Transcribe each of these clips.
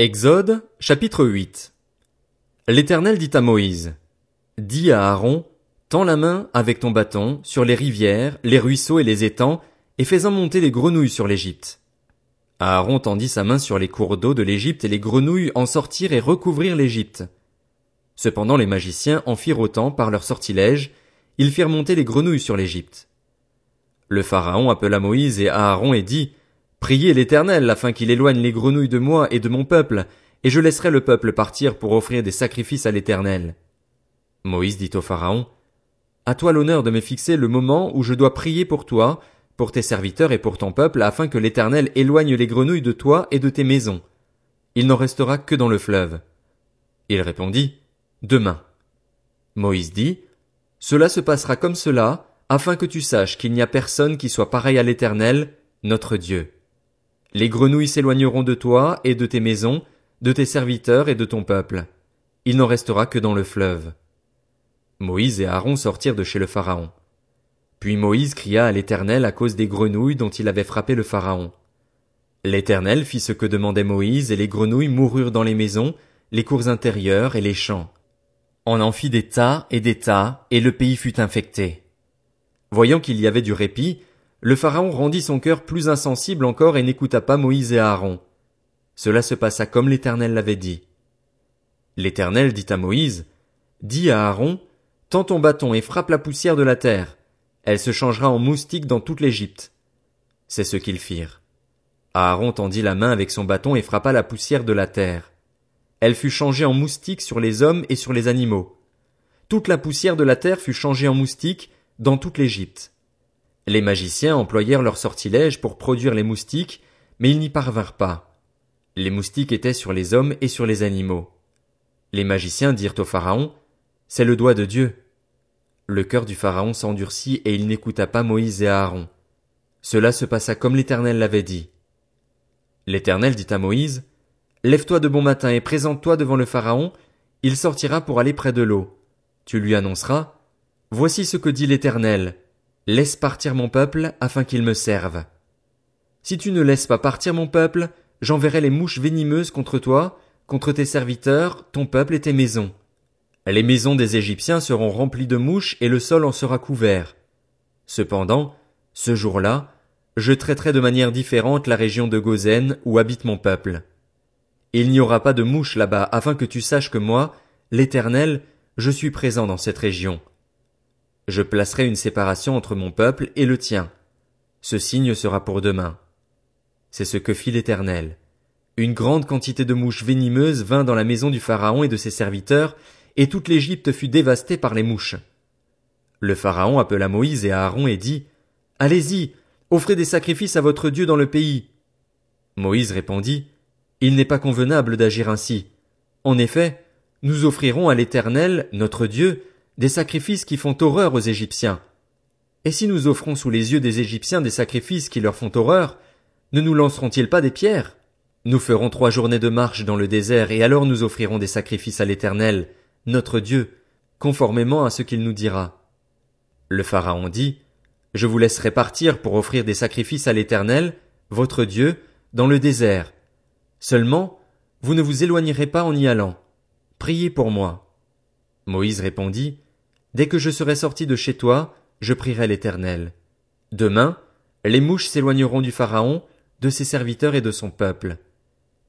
Exode, chapitre 8 L'Éternel dit à Moïse, Dis à Aaron, tends la main avec ton bâton sur les rivières, les ruisseaux et les étangs, et fais-en monter les grenouilles sur l'Égypte. Aaron tendit sa main sur les cours d'eau de l'Égypte et les grenouilles en sortirent et recouvrirent l'Égypte. Cependant les magiciens en firent autant par leur sortilège, ils firent monter les grenouilles sur l'Égypte. Le Pharaon appela Moïse et Aaron et dit, Priez l'Éternel afin qu'il éloigne les grenouilles de moi et de mon peuple, et je laisserai le peuple partir pour offrir des sacrifices à l'Éternel. Moïse dit au Pharaon, À toi l'honneur de me fixer le moment où je dois prier pour toi, pour tes serviteurs et pour ton peuple, afin que l'Éternel éloigne les grenouilles de toi et de tes maisons. Il n'en restera que dans le fleuve. Il répondit, Demain. Moïse dit, Cela se passera comme cela, afin que tu saches qu'il n'y a personne qui soit pareil à l'Éternel, notre Dieu. Les grenouilles s'éloigneront de toi et de tes maisons, de tes serviteurs et de ton peuple. Il n'en restera que dans le fleuve. Moïse et Aaron sortirent de chez le Pharaon. Puis Moïse cria à l'Éternel à cause des grenouilles dont il avait frappé le Pharaon. L'Éternel fit ce que demandait Moïse, et les grenouilles moururent dans les maisons, les cours intérieures et les champs. On en fit des tas et des tas, et le pays fut infecté. Voyant qu'il y avait du répit, le Pharaon rendit son cœur plus insensible encore et n'écouta pas Moïse et Aaron. Cela se passa comme l'Éternel l'avait dit. L'Éternel dit à Moïse, Dis à Aaron, Tends ton bâton et frappe la poussière de la terre. Elle se changera en moustique dans toute l'Égypte. C'est ce qu'ils firent. Aaron tendit la main avec son bâton et frappa la poussière de la terre. Elle fut changée en moustique sur les hommes et sur les animaux. Toute la poussière de la terre fut changée en moustique dans toute l'Égypte. Les magiciens employèrent leurs sortilèges pour produire les moustiques, mais ils n'y parvinrent pas. Les moustiques étaient sur les hommes et sur les animaux. Les magiciens dirent au Pharaon, C'est le doigt de Dieu. Le cœur du Pharaon s'endurcit et il n'écouta pas Moïse et Aaron. Cela se passa comme l'Éternel l'avait dit. L'Éternel dit à Moïse, Lève-toi de bon matin et présente-toi devant le Pharaon, il sortira pour aller près de l'eau. Tu lui annonceras, Voici ce que dit l'Éternel, Laisse partir mon peuple afin qu'il me serve. Si tu ne laisses pas partir mon peuple, j'enverrai les mouches venimeuses contre toi, contre tes serviteurs, ton peuple et tes maisons. Les maisons des Égyptiens seront remplies de mouches et le sol en sera couvert. Cependant, ce jour-là, je traiterai de manière différente la région de Gozen où habite mon peuple. Il n'y aura pas de mouches là-bas afin que tu saches que moi, l'Éternel, je suis présent dans cette région. Je placerai une séparation entre mon peuple et le tien. Ce signe sera pour demain. C'est ce que fit l'Éternel. Une grande quantité de mouches venimeuses vint dans la maison du Pharaon et de ses serviteurs, et toute l'Égypte fut dévastée par les mouches. Le Pharaon appela Moïse et Aaron et dit, Allez-y, offrez des sacrifices à votre Dieu dans le pays. Moïse répondit, Il n'est pas convenable d'agir ainsi. En effet, nous offrirons à l'Éternel, notre Dieu, des sacrifices qui font horreur aux Égyptiens. Et si nous offrons sous les yeux des Égyptiens des sacrifices qui leur font horreur, ne nous lanceront-ils pas des pierres? Nous ferons trois journées de marche dans le désert, et alors nous offrirons des sacrifices à l'Éternel, notre Dieu, conformément à ce qu'il nous dira. Le Pharaon dit, Je vous laisserai partir pour offrir des sacrifices à l'Éternel, votre Dieu, dans le désert. Seulement, vous ne vous éloignerez pas en y allant. Priez pour moi. Moïse répondit, Dès que je serai sorti de chez toi, je prierai l'Éternel. Demain, les mouches s'éloigneront du Pharaon, de ses serviteurs et de son peuple.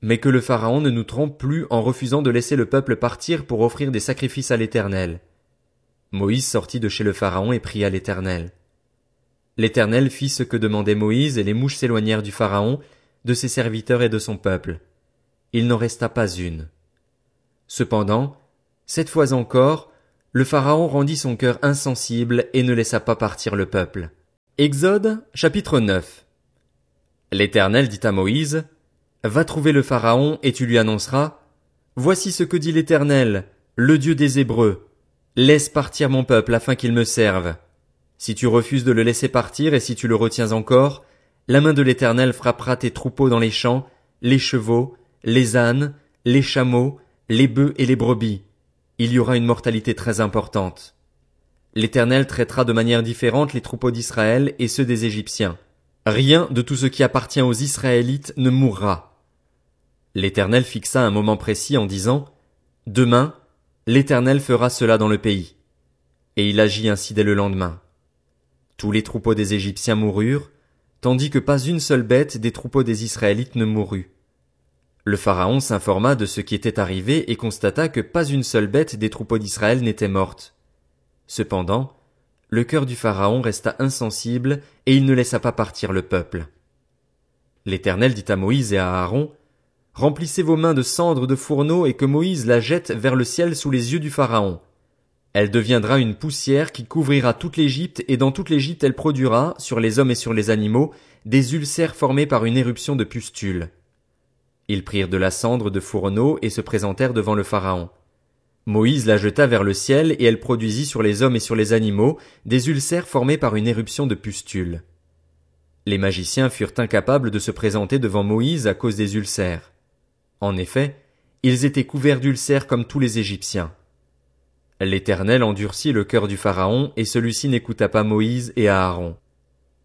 Mais que le Pharaon ne nous trompe plus en refusant de laisser le peuple partir pour offrir des sacrifices à l'Éternel. Moïse sortit de chez le Pharaon et pria l'Éternel. L'Éternel fit ce que demandait Moïse et les mouches s'éloignèrent du Pharaon, de ses serviteurs et de son peuple. Il n'en resta pas une. Cependant, cette fois encore, le Pharaon rendit son cœur insensible et ne laissa pas partir le peuple. Exode, chapitre 9. L'Éternel dit à Moïse, Va trouver le Pharaon et tu lui annonceras, Voici ce que dit l'Éternel, le Dieu des Hébreux. Laisse partir mon peuple afin qu'il me serve. Si tu refuses de le laisser partir et si tu le retiens encore, la main de l'Éternel frappera tes troupeaux dans les champs, les chevaux, les ânes, les chameaux, les bœufs et les brebis il y aura une mortalité très importante. L'Éternel traitera de manière différente les troupeaux d'Israël et ceux des Égyptiens. Rien de tout ce qui appartient aux Israélites ne mourra. L'Éternel fixa un moment précis en disant, Demain, l'Éternel fera cela dans le pays. Et il agit ainsi dès le lendemain. Tous les troupeaux des Égyptiens moururent, tandis que pas une seule bête des troupeaux des Israélites ne mourut. Le Pharaon s'informa de ce qui était arrivé et constata que pas une seule bête des troupeaux d'Israël n'était morte. Cependant, le cœur du Pharaon resta insensible et il ne laissa pas partir le peuple. L'Éternel dit à Moïse et à Aaron, Remplissez vos mains de cendres de fourneau et que Moïse la jette vers le ciel sous les yeux du Pharaon. Elle deviendra une poussière qui couvrira toute l'Égypte et dans toute l'Égypte elle produira, sur les hommes et sur les animaux, des ulcères formés par une éruption de pustules. Ils prirent de la cendre de fourneau et se présentèrent devant le Pharaon. Moïse la jeta vers le ciel et elle produisit sur les hommes et sur les animaux des ulcères formés par une éruption de pustules. Les magiciens furent incapables de se présenter devant Moïse à cause des ulcères. En effet, ils étaient couverts d'ulcères comme tous les Égyptiens. L'Éternel endurcit le cœur du Pharaon, et celui-ci n'écouta pas Moïse et Aaron.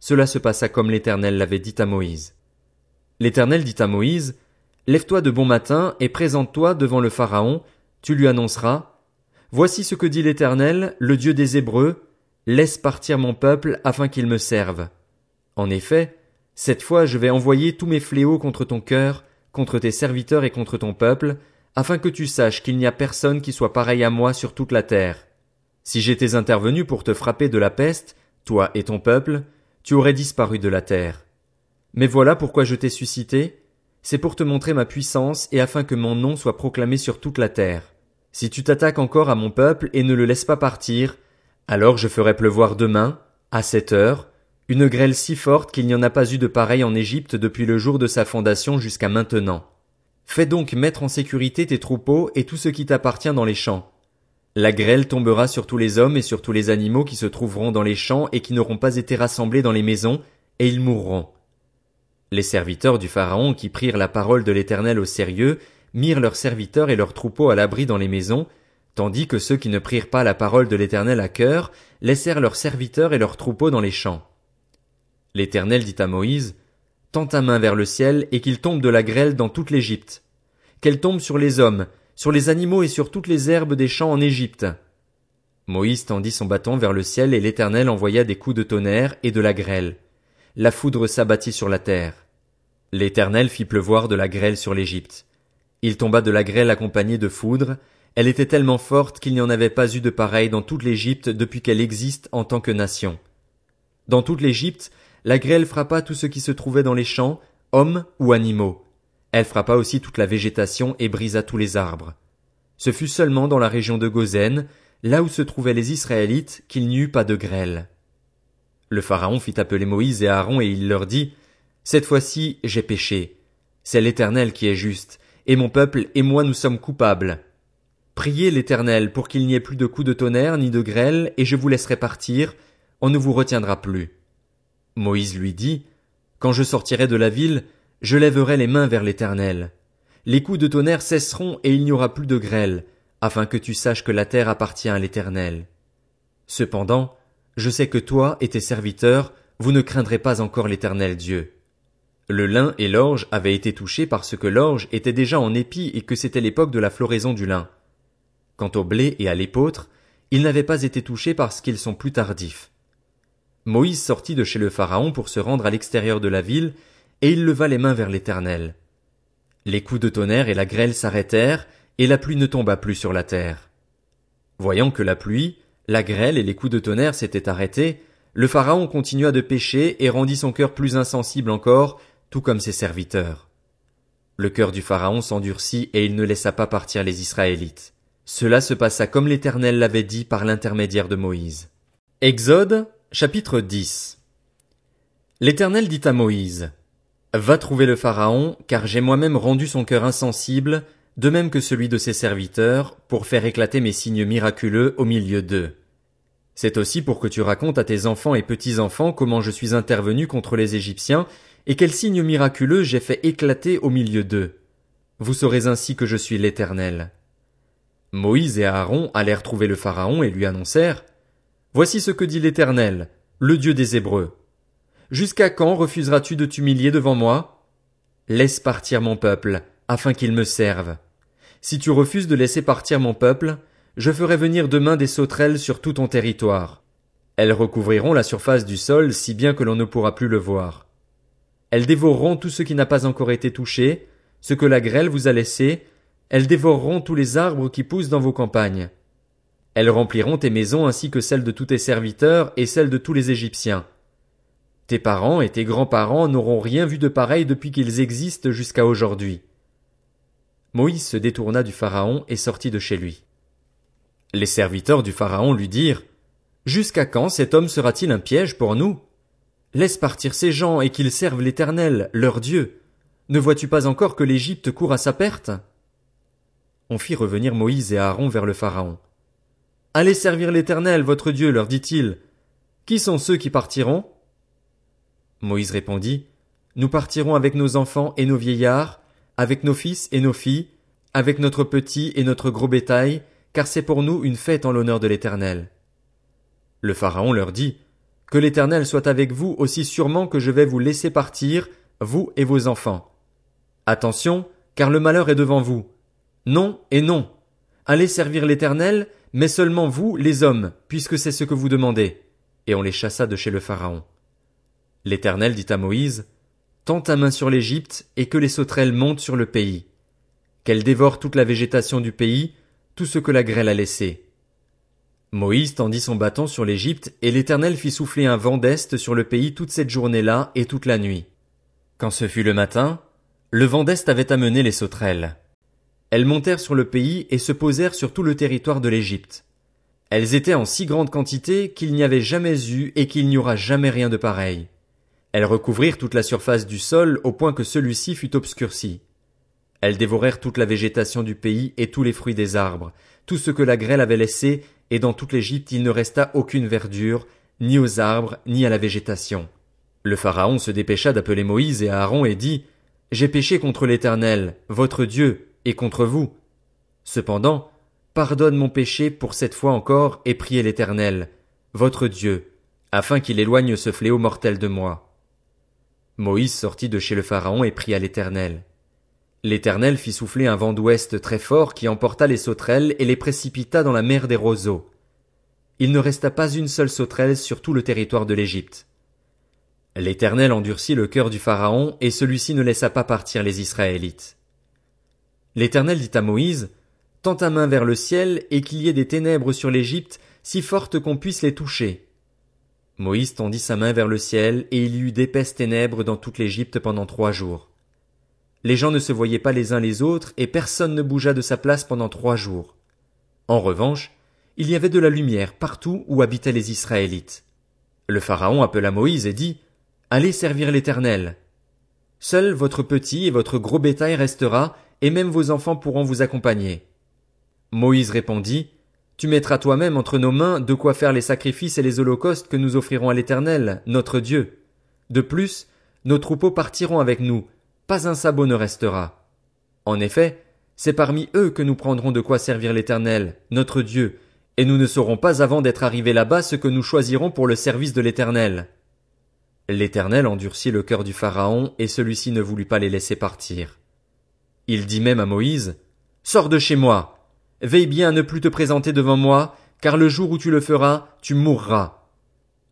Cela se passa comme l'Éternel l'avait dit à Moïse. L'Éternel dit à Moïse, Lève-toi de bon matin et présente-toi devant le Pharaon, tu lui annonceras, Voici ce que dit l'Éternel, le Dieu des Hébreux, laisse partir mon peuple afin qu'il me serve. En effet, cette fois je vais envoyer tous mes fléaux contre ton cœur, contre tes serviteurs et contre ton peuple, afin que tu saches qu'il n'y a personne qui soit pareil à moi sur toute la terre. Si j'étais intervenu pour te frapper de la peste, toi et ton peuple, tu aurais disparu de la terre. Mais voilà pourquoi je t'ai suscité, c'est pour te montrer ma puissance et afin que mon nom soit proclamé sur toute la terre. Si tu t'attaques encore à mon peuple et ne le laisses pas partir, alors je ferai pleuvoir demain, à cette heure, une grêle si forte qu'il n'y en a pas eu de pareille en Égypte depuis le jour de sa fondation jusqu'à maintenant. Fais donc mettre en sécurité tes troupeaux et tout ce qui t'appartient dans les champs. La grêle tombera sur tous les hommes et sur tous les animaux qui se trouveront dans les champs et qui n'auront pas été rassemblés dans les maisons, et ils mourront. Les serviteurs du Pharaon qui prirent la parole de l'Éternel au sérieux mirent leurs serviteurs et leurs troupeaux à l'abri dans les maisons, tandis que ceux qui ne prirent pas la parole de l'Éternel à cœur laissèrent leurs serviteurs et leurs troupeaux dans les champs. L'Éternel dit à Moïse, Tends ta main vers le ciel et qu'il tombe de la grêle dans toute l'Égypte. Qu'elle tombe sur les hommes, sur les animaux et sur toutes les herbes des champs en Égypte. Moïse tendit son bâton vers le ciel et l'Éternel envoya des coups de tonnerre et de la grêle. La foudre s'abattit sur la terre. L'Éternel fit pleuvoir de la grêle sur l'Égypte. Il tomba de la grêle accompagnée de foudre, elle était tellement forte qu'il n'y en avait pas eu de pareille dans toute l'Égypte depuis qu'elle existe en tant que nation. Dans toute l'Égypte, la grêle frappa tout ce qui se trouvait dans les champs, hommes ou animaux. Elle frappa aussi toute la végétation et brisa tous les arbres. Ce fut seulement dans la région de Gozen, là où se trouvaient les Israélites, qu'il n'y eut pas de grêle. Le Pharaon fit appeler Moïse et Aaron et il leur dit, Cette fois-ci, j'ai péché. C'est l'Éternel qui est juste, et mon peuple et moi nous sommes coupables. Priez l'Éternel pour qu'il n'y ait plus de coups de tonnerre ni de grêle, et je vous laisserai partir, on ne vous retiendra plus. Moïse lui dit, Quand je sortirai de la ville, je lèverai les mains vers l'Éternel. Les coups de tonnerre cesseront et il n'y aura plus de grêle, afin que tu saches que la terre appartient à l'Éternel. Cependant, je sais que toi et tes serviteurs, vous ne craindrez pas encore l'Éternel Dieu. Le lin et l'orge avaient été touchés parce que l'orge était déjà en épi et que c'était l'époque de la floraison du lin. Quant au blé et à l'épeautre, ils n'avaient pas été touchés parce qu'ils sont plus tardifs. Moïse sortit de chez le Pharaon pour se rendre à l'extérieur de la ville, et il leva les mains vers l'Éternel. Les coups de tonnerre et la grêle s'arrêtèrent, et la pluie ne tomba plus sur la terre. Voyant que la pluie, la grêle et les coups de tonnerre s'étaient arrêtés, le Pharaon continua de pécher et rendit son cœur plus insensible encore, tout comme ses serviteurs. Le cœur du Pharaon s'endurcit et il ne laissa pas partir les Israélites. Cela se passa comme l'Éternel l'avait dit par l'intermédiaire de Moïse. Exode Chapitre 10 L'Éternel dit à Moïse, Va trouver le Pharaon, car j'ai moi-même rendu son cœur insensible, de même que celui de ses serviteurs, pour faire éclater mes signes miraculeux au milieu d'eux. C'est aussi pour que tu racontes à tes enfants et petits-enfants comment je suis intervenu contre les Égyptiens, et quels signes miraculeux j'ai fait éclater au milieu d'eux. Vous saurez ainsi que je suis l'Éternel. Moïse et Aaron allèrent trouver le Pharaon et lui annoncèrent, Voici ce que dit l'Éternel, le Dieu des Hébreux. Jusqu'à quand refuseras-tu de t'humilier devant moi? Laisse partir mon peuple, afin qu'ils me servent. Si tu refuses de laisser partir mon peuple, je ferai venir demain des sauterelles sur tout ton territoire. Elles recouvriront la surface du sol si bien que l'on ne pourra plus le voir. Elles dévoreront tout ce qui n'a pas encore été touché, ce que la grêle vous a laissé, elles dévoreront tous les arbres qui poussent dans vos campagnes. Elles rempliront tes maisons ainsi que celles de tous tes serviteurs et celles de tous les Égyptiens. Tes parents et tes grands-parents n'auront rien vu de pareil depuis qu'ils existent jusqu'à aujourd'hui. Moïse se détourna du Pharaon et sortit de chez lui. Les serviteurs du Pharaon lui dirent, Jusqu'à quand cet homme sera-t-il un piège pour nous? Laisse partir ces gens et qu'ils servent l'Éternel, leur Dieu. Ne vois-tu pas encore que l'Égypte court à sa perte? On fit revenir Moïse et Aaron vers le Pharaon. Allez servir l'Éternel, votre Dieu, leur dit-il. Qui sont ceux qui partiront? Moïse répondit, Nous partirons avec nos enfants et nos vieillards, avec nos fils et nos filles, avec notre petit et notre gros bétail, car c'est pour nous une fête en l'honneur de l'Éternel. Le Pharaon leur dit, Que l'Éternel soit avec vous aussi sûrement que je vais vous laisser partir, vous et vos enfants. Attention, car le malheur est devant vous. Non et non. Allez servir l'Éternel, mais seulement vous, les hommes, puisque c'est ce que vous demandez. Et on les chassa de chez le Pharaon. L'Éternel dit à Moïse, Tends ta main sur l'Égypte, et que les sauterelles montent sur le pays. Qu'elles dévorent toute la végétation du pays, tout ce que la grêle a laissé. Moïse tendit son bâton sur l'Égypte, et l'Éternel fit souffler un vent d'Est sur le pays toute cette journée-là et toute la nuit. Quand ce fut le matin, le vent d'Est avait amené les sauterelles. Elles montèrent sur le pays et se posèrent sur tout le territoire de l'Égypte. Elles étaient en si grande quantité qu'il n'y avait jamais eu et qu'il n'y aura jamais rien de pareil. Elles recouvrirent toute la surface du sol au point que celui-ci fut obscurci. Elles dévorèrent toute la végétation du pays et tous les fruits des arbres, tout ce que la grêle avait laissé, et dans toute l'Égypte il ne resta aucune verdure, ni aux arbres, ni à la végétation. Le Pharaon se dépêcha d'appeler Moïse et Aaron et dit, J'ai péché contre l'Éternel, votre Dieu, et contre vous. Cependant, pardonne mon péché pour cette fois encore et priez l'Éternel, votre Dieu, afin qu'il éloigne ce fléau mortel de moi. Moïse sortit de chez le Pharaon et pria l'Éternel. L'Éternel fit souffler un vent d'ouest très fort qui emporta les sauterelles et les précipita dans la mer des roseaux. Il ne resta pas une seule sauterelle sur tout le territoire de l'Égypte. L'Éternel endurcit le cœur du Pharaon et celui-ci ne laissa pas partir les Israélites. L'Éternel dit à Moïse, Tends ta main vers le ciel et qu'il y ait des ténèbres sur l'Égypte si fortes qu'on puisse les toucher. Moïse tendit sa main vers le ciel et il y eut d'épaisses ténèbres dans toute l'Égypte pendant trois jours. Les gens ne se voyaient pas les uns les autres et personne ne bougea de sa place pendant trois jours. En revanche, il y avait de la lumière partout où habitaient les Israélites. Le Pharaon appela Moïse et dit, Allez servir l'Éternel. Seul votre petit et votre gros bétail restera et même vos enfants pourront vous accompagner. Moïse répondit, Tu mettras toi-même entre nos mains de quoi faire les sacrifices et les holocaustes que nous offrirons à l'Éternel, notre Dieu. De plus, nos troupeaux partiront avec nous, pas un sabot ne restera. En effet, c'est parmi eux que nous prendrons de quoi servir l'Éternel, notre Dieu, et nous ne saurons pas avant d'être arrivés là-bas ce que nous choisirons pour le service de l'Éternel. L'Éternel endurcit le cœur du Pharaon, et celui-ci ne voulut pas les laisser partir. Il dit même à Moïse, Sors de chez moi. Veille bien à ne plus te présenter devant moi, car le jour où tu le feras, tu mourras.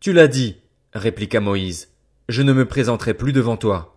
Tu l'as dit, répliqua Moïse. Je ne me présenterai plus devant toi.